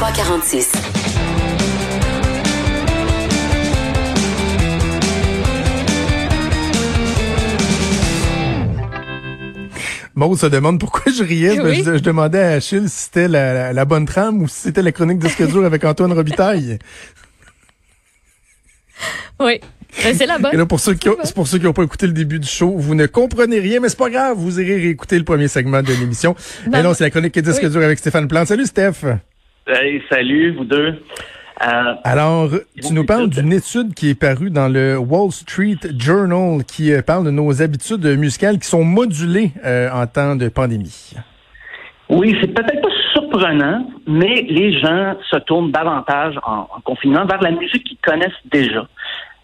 346. Maud se demande pourquoi je riais. Oui. Je, je demandais à Achille si c'était la, la bonne trame ou si c'était la chronique disque dur avec Antoine Robitaille. Oui. Ben, c'est la bonne. Et là, pour ceux qui ont, c'est pour ceux qui n'ont pas écouté le début du show, vous ne comprenez rien, mais c'est pas grave, vous irez réécouter le premier segment de l'émission. Mais non, c'est la chronique disque Oui. dur avec Stéphane Plante. Salut Steph. Hey, salut, vous deux. Euh, Alors, tu nous parles d'une étude qui est parue dans le Wall Street Journal qui euh, parle de nos habitudes musicales qui sont modulées euh, en temps de pandémie. oui, c'est peut-être pas surprenant, mais les gens se tournent davantage en, en confinement vers la musique qu'ils connaissent déjà.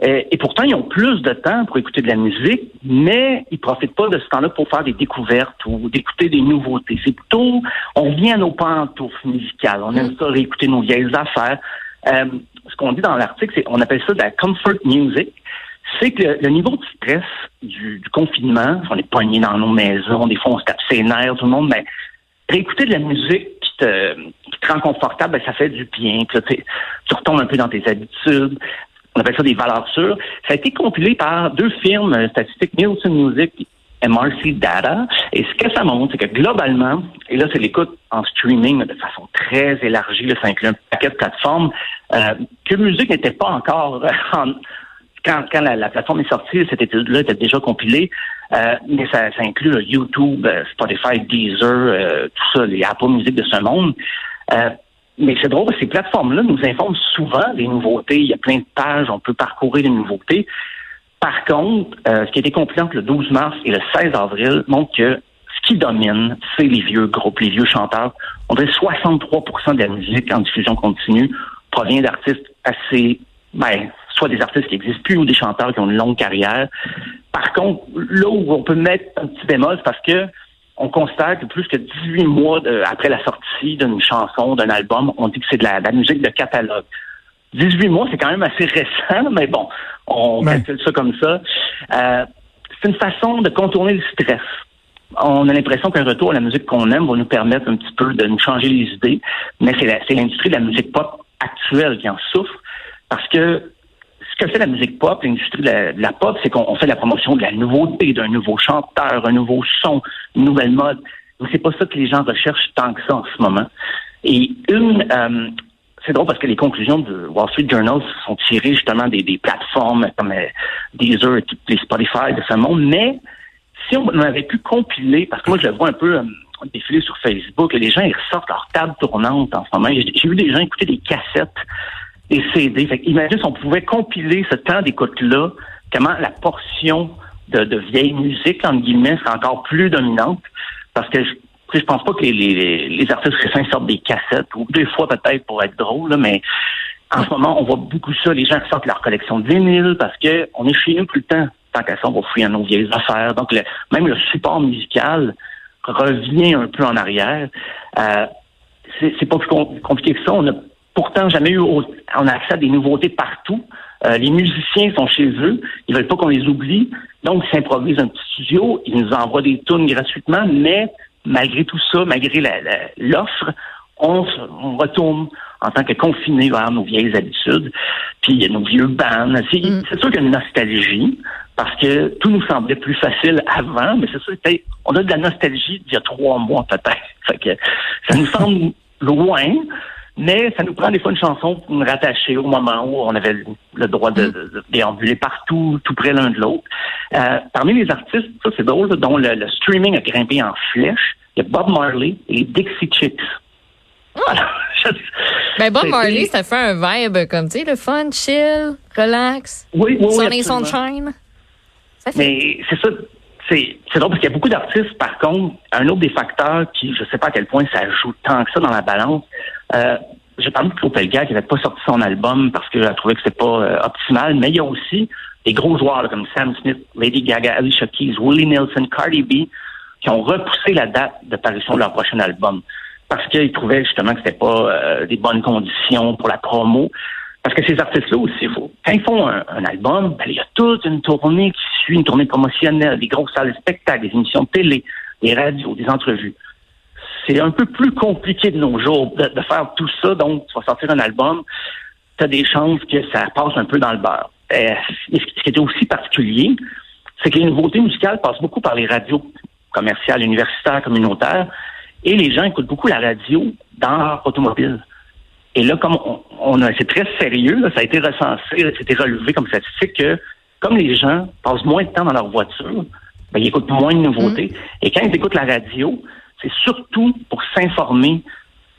Euh, et pourtant, ils ont plus de temps pour écouter de la musique, mais ils profitent pas de ce temps-là pour faire des découvertes ou d'écouter des nouveautés. C'est plutôt, on vient à nos pantoufles musicales. On aime ça réécouter nos vieilles affaires. Euh, ce qu'on dit dans l'article, c'est, on appelle ça de la comfort music. C'est que le, le niveau de stress du, du confinement, on est poigné dans nos maisons, des fois on se tape ses nerfs, tout le monde, mais réécouter de la musique te, qui te rend confortable, ben, ça fait du bien. Tu retombes un peu dans tes habitudes. On appelle ça des valeurs sûres. Ça a été compilé par deux firmes euh, statistiques, Nielsen Music et MRC Data. Et ce que ça montre, c'est que globalement, et là, c'est l'écoute en streaming de façon très élargie, là, ça inclut un paquet de plateformes, euh, que musique n'était pas encore en, quand, quand la plateforme est sortie, cette étude-là était déjà compilée, euh, mais ça, ça inclut YouTube, euh, Spotify, Deezer, euh, tout ça, les Apple Music de ce monde. Mais c'est drôle, ces plateformes-là nous informent souvent des nouveautés. Il y a plein de pages, on peut parcourir les nouveautés. Par contre, ce qui a été compilé entre le 12 mars et le 16 avril montre que ce qui domine, c'est les vieux groupes, les vieux chanteurs. On dirait 63% de la musique en diffusion continue provient d'artistes assez, ben, soit des artistes qui n'existent plus ou des chanteurs qui ont une longue carrière. Par contre, là où on peut mettre un petit bémol, c'est parce que on constate que plus que 18 mois de- après la sortie d'une chanson, d'un album, on dit que c'est de la, de la musique de catalogue. 18 mois, c'est quand même assez récent, mais bon, on Ouais. calcule ça comme ça. Euh, c'est une façon de contourner le stress. On a l'impression qu'un retour à la musique qu'on aime va nous permettre un petit peu de nous changer les idées, mais c'est l'industrie de la musique pop actuelle qui en souffre, parce que ce que fait la musique pop, l'industrie de la, de pop, c'est qu'on on fait la promotion de la nouveauté, d'un nouveau chanteur, un nouveau son, une nouvelle mode. Mais c'est pas ça que les gens recherchent tant que ça en ce moment. Et une, euh, c'est drôle parce que les conclusions du Wall Street Journal sont tirées justement des, des plateformes comme euh, Deezer les Spotify de ce monde, mais si on avait pu compiler, parce que moi je le vois un peu euh, défiler sur Facebook, les gens ils ressortent leur table tournante en ce moment. J'ai vu des gens écouter des cassettes, des CD. Fait imagine si on pouvait compiler ce temps d'écoute-là, comment la portion de, de vieille musique, entre guillemets, serait encore plus dominante. Parce que je, je pense pas que les, les, les artistes récents sortent des cassettes, ou des fois peut-être pour être drôle, là, mais en ce moment, on voit beaucoup ça. Les gens sortent leur collection de vinyle parce que on est chez nous tout le temps. Tant qu'à ça, on va fouiller nos vieilles affaires. Donc, le- même le support musical revient un peu en arrière. Euh, c'est pas plus com- compliqué que ça. On a pourtant jamais eu on a accès à des nouveautés partout. Euh, les musiciens sont chez eux, ils veulent pas qu'on les oublie, donc ils s'improvisent un petit studio, ils nous envoient des tunes gratuitement, mais malgré tout ça, malgré l'offre, on, on retourne en tant que confiné vers nos vieilles habitudes, puis il y a nos vieux bands. C'est c'est sûr qu'il y a une nostalgie, parce que tout nous semblait plus facile avant, mais c'est sûr, on a de la nostalgie d'il y a trois mois peut-être. Fait que ça nous semble loin, mais ça nous prend des fois une chanson pour nous rattacher au moment où on avait le, droit de, de- de déambuler partout, tout près l'un de l'autre. Euh, parmi les artistes, ça c'est drôle, dont le, le streaming a grimpé en flèche, il y a Bob Marley et Dixie Chicks. Alors, je- Ben, Bob Marley, ça fait un vibe comme, tu sais, le fun, chill, relax, Oui, oui, oui, sunny absolument. sunshine. Ça fait. Mais c'est ça, c'est c'est drôle parce qu'il y a beaucoup d'artistes, par contre, un autre des facteurs qui, je sais pas à quel point ça joue tant que ça dans la balance. Euh, j'ai parlé de Claude Pelgag qui n'avait pas sorti son album parce qu'elle a trouvé que c'était pas euh, optimal, mais il y a aussi des gros joueurs là, comme Sam Smith, Lady Gaga, Alicia Keys, Willie Nelson, Cardi B, qui ont repoussé la date de parution de leur prochain album parce qu'ils trouvaient justement que c'était pas euh, des bonnes conditions pour la promo. Parce que ces artistes-là aussi, quand ils font un, un album, ben, il y a toute une tournée qui suit, une tournée promotionnelle, des grosses salles de spectacle, des émissions de télé, des radios, des entrevues. C'est un peu plus compliqué de nos jours de, faire tout ça. Donc, tu vas sortir un album, tu as des chances que ça passe un peu dans le beurre. Euh, ce qui est aussi particulier, c'est que les nouveautés musicales passent beaucoup par les radios commerciales, universitaires, communautaires, et les gens écoutent beaucoup la radio dans leur automobile. Et là, comme on, a, c'est très sérieux, ça a été recensé, c'était relevé comme statistique que comme les gens passent moins de temps dans leur voiture, ben, ils écoutent moins de nouveautés. Mm. Et quand ils écoutent la radio, c'est surtout pour s'informer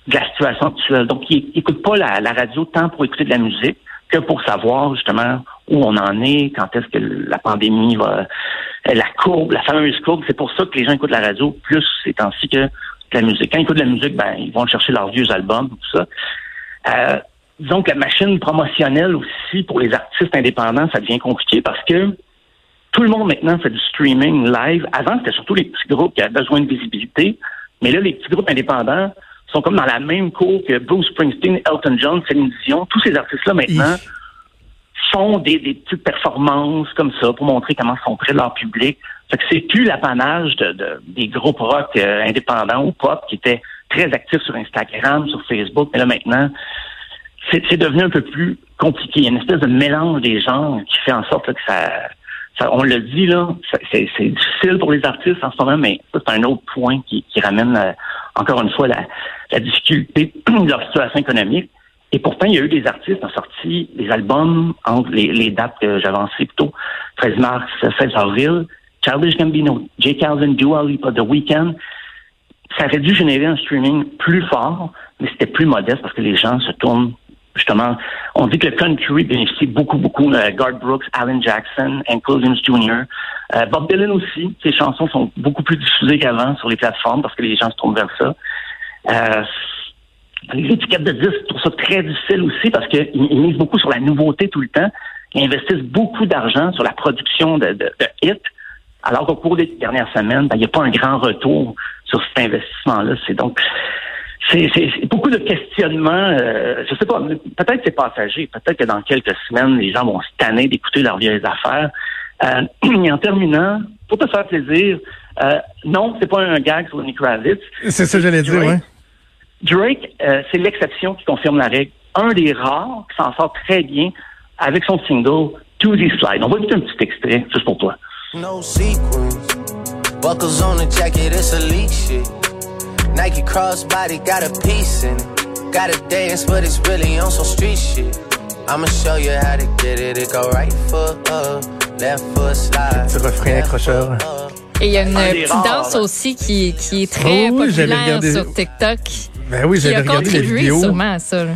de la situation actuelle. Donc, ils n'écoutent pas la, radio tant pour écouter de la musique que pour savoir justement où on en est, quand est-ce que la pandémie va, la courbe, la fameuse courbe. C'est pour ça que les gens écoutent la radio plus ces temps-ci que la musique. Quand ils écoutent de la musique, ben, ils vont chercher leurs vieux albums, tout ça. Euh, disons que la machine promotionnelle aussi pour les artistes indépendants, ça devient compliqué parce que tout le monde maintenant fait du streaming live. Avant, c'était surtout les petits groupes qui avaient besoin de visibilité. Mais là, les petits groupes indépendants sont comme dans la même cour que Bruce Springsteen, Elton John, Céline Dion. Tous ces artistes-là maintenant font des, petites performances comme ça pour montrer comment sont de leur public. Fait que c'est plus l'apanage de, des groupes rock euh, indépendants ou pop qui étaient très actifs sur Instagram, sur Facebook. Mais là maintenant, c'est devenu un peu plus compliqué. Il y a une espèce de mélange des genres qui fait en sorte que ça, on le dit là, c'est difficile pour les artistes en ce moment, mais c'est un autre point qui, ramène euh, encore une fois la, difficulté de leur situation économique. Et pourtant, il y a eu des artistes qui ont sorti des albums entre les, dates que avancées plus tôt, 13 mars, 16 avril, Childish Gambino, J. Calvin, Dua Lipa, The Weeknd. Ça aurait dû générer un streaming plus fort, mais c'était plus modeste parce que les gens se tournent justement, on dit que le country bénéficie beaucoup, beaucoup de Garth Brooks, Alan Jackson, Hank Williams Jr., euh, Bob Dylan aussi. Ses chansons sont beaucoup plus diffusées qu'avant sur les plateformes parce que les gens se tournent vers ça. Euh, les étiquettes de disques trouvent ça très difficile aussi parce qu'ils misent beaucoup sur la nouveauté tout le temps. Ils investissent beaucoup d'argent sur la production de, de, hits, alors qu'au cours des dernières semaines, ben, il n'y a pas un grand retour sur cet investissement-là. C'est donc c'est beaucoup de questionnements. Euh, je sais pas, peut-être c'est passager. Peut-être que dans quelques semaines, les gens vont se tanner d'écouter leurs vieilles affaires. Euh, et en terminant, pour te faire plaisir, euh, non, c'est pas un gag sur Nick Kravitz. C'est ça que j'allais dire, oui. Drake, euh, c'est l'exception qui confirme la règle. Un des rares qui s'en sort très bien avec son single To The Slide. On va écouter un petit extrait, juste pour toi. No Buckles on the jacket, it's elite shit. Nike crossbody got a piece in it. Got a dance, but it's really on some street shit. I'ma show you how to get it. It go right foot up, left foot slide. Petit refrain accrocheur. Et il y a une petite danse aussi qui, qui est très oh oui, populaire sur TikTok. Ben oui, j'avais regardé les vidéos. sûrement à ça. Là.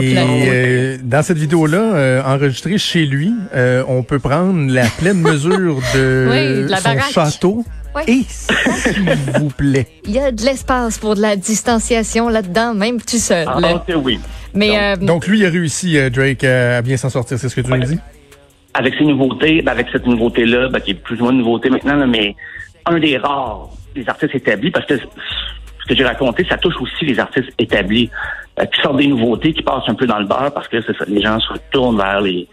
Et euh, dans cette vidéo-là, euh, enregistrée chez lui, euh, on peut prendre la pleine mesure de, oui, de la son château et s'il vous plaît. Il y a de l'espace pour de la distanciation là-dedans, même tout seul. Ah, oui. Mais, donc, euh, donc, lui, il a réussi, euh, Drake, à bien s'en sortir, c'est ce que tu nous dis? Avec ces nouveautés, ben, avec cette nouveauté-là, ben, qui est plus ou moins une nouveauté maintenant, mais un des rares des artistes établis, parce que ce que j'ai raconté, ça touche aussi les artistes établis, euh, qui sortent des nouveautés, qui passent un peu dans le beurre, parce que les gens se retournent vers les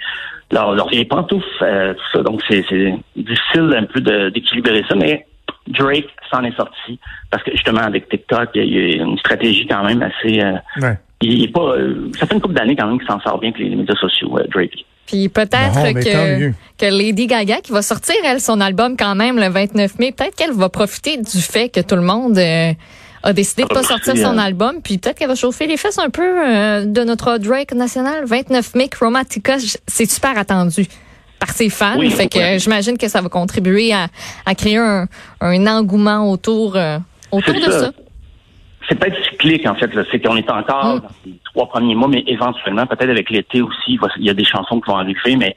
leurs, leurs vieilles pantoufles, tout ça. Donc, c'est difficile un peu d'équilibrer ça, mais Drake s'en est sorti parce que justement avec TikTok, il y a une stratégie quand même assez. Euh, il est pas. Euh, ça fait une couple d'années quand même qu'il s'en sort bien que les, médias sociaux, euh, Drake. Puis peut-être que, que Lady Gaga, qui va sortir, elle, son album quand même le 29 mai, peut-être qu'elle va profiter du fait que tout le monde a décidé de pas sortir son album, puis peut-être qu'elle va chauffer les fesses un peu de notre Drake national. 29 mai, Chromatica, c'est super attendu par ses fans. fait que j'imagine que ça va contribuer à, créer un, engouement autour, euh, autour de ça. C'est peut-être cyclique, en fait. C'est qu'on est encore mm. dans les trois premiers mois, mais éventuellement, peut-être avec l'été aussi, il y a des chansons qui vont arriver, mais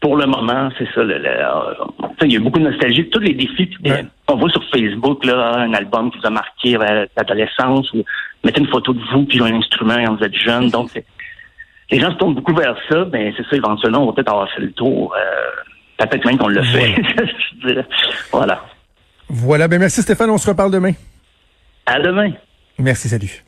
pour le moment, c'est ça. Euh, il y a beaucoup de nostalgie. Tous les défis qu'on voit sur Facebook, là, un album qui vous a marqué à l'adolescence, ou mettez une photo de vous joue un instrument quand vous êtes jeune. Donc, c'est les gens se tournent beaucoup vers ça, mais c'est ça, éventuellement, on va peut-être avoir fait le tour. Euh, peut-être même qu'on le fait. voilà. Voilà. Ben merci Stéphane, on se reparle demain. À demain. Merci, salut.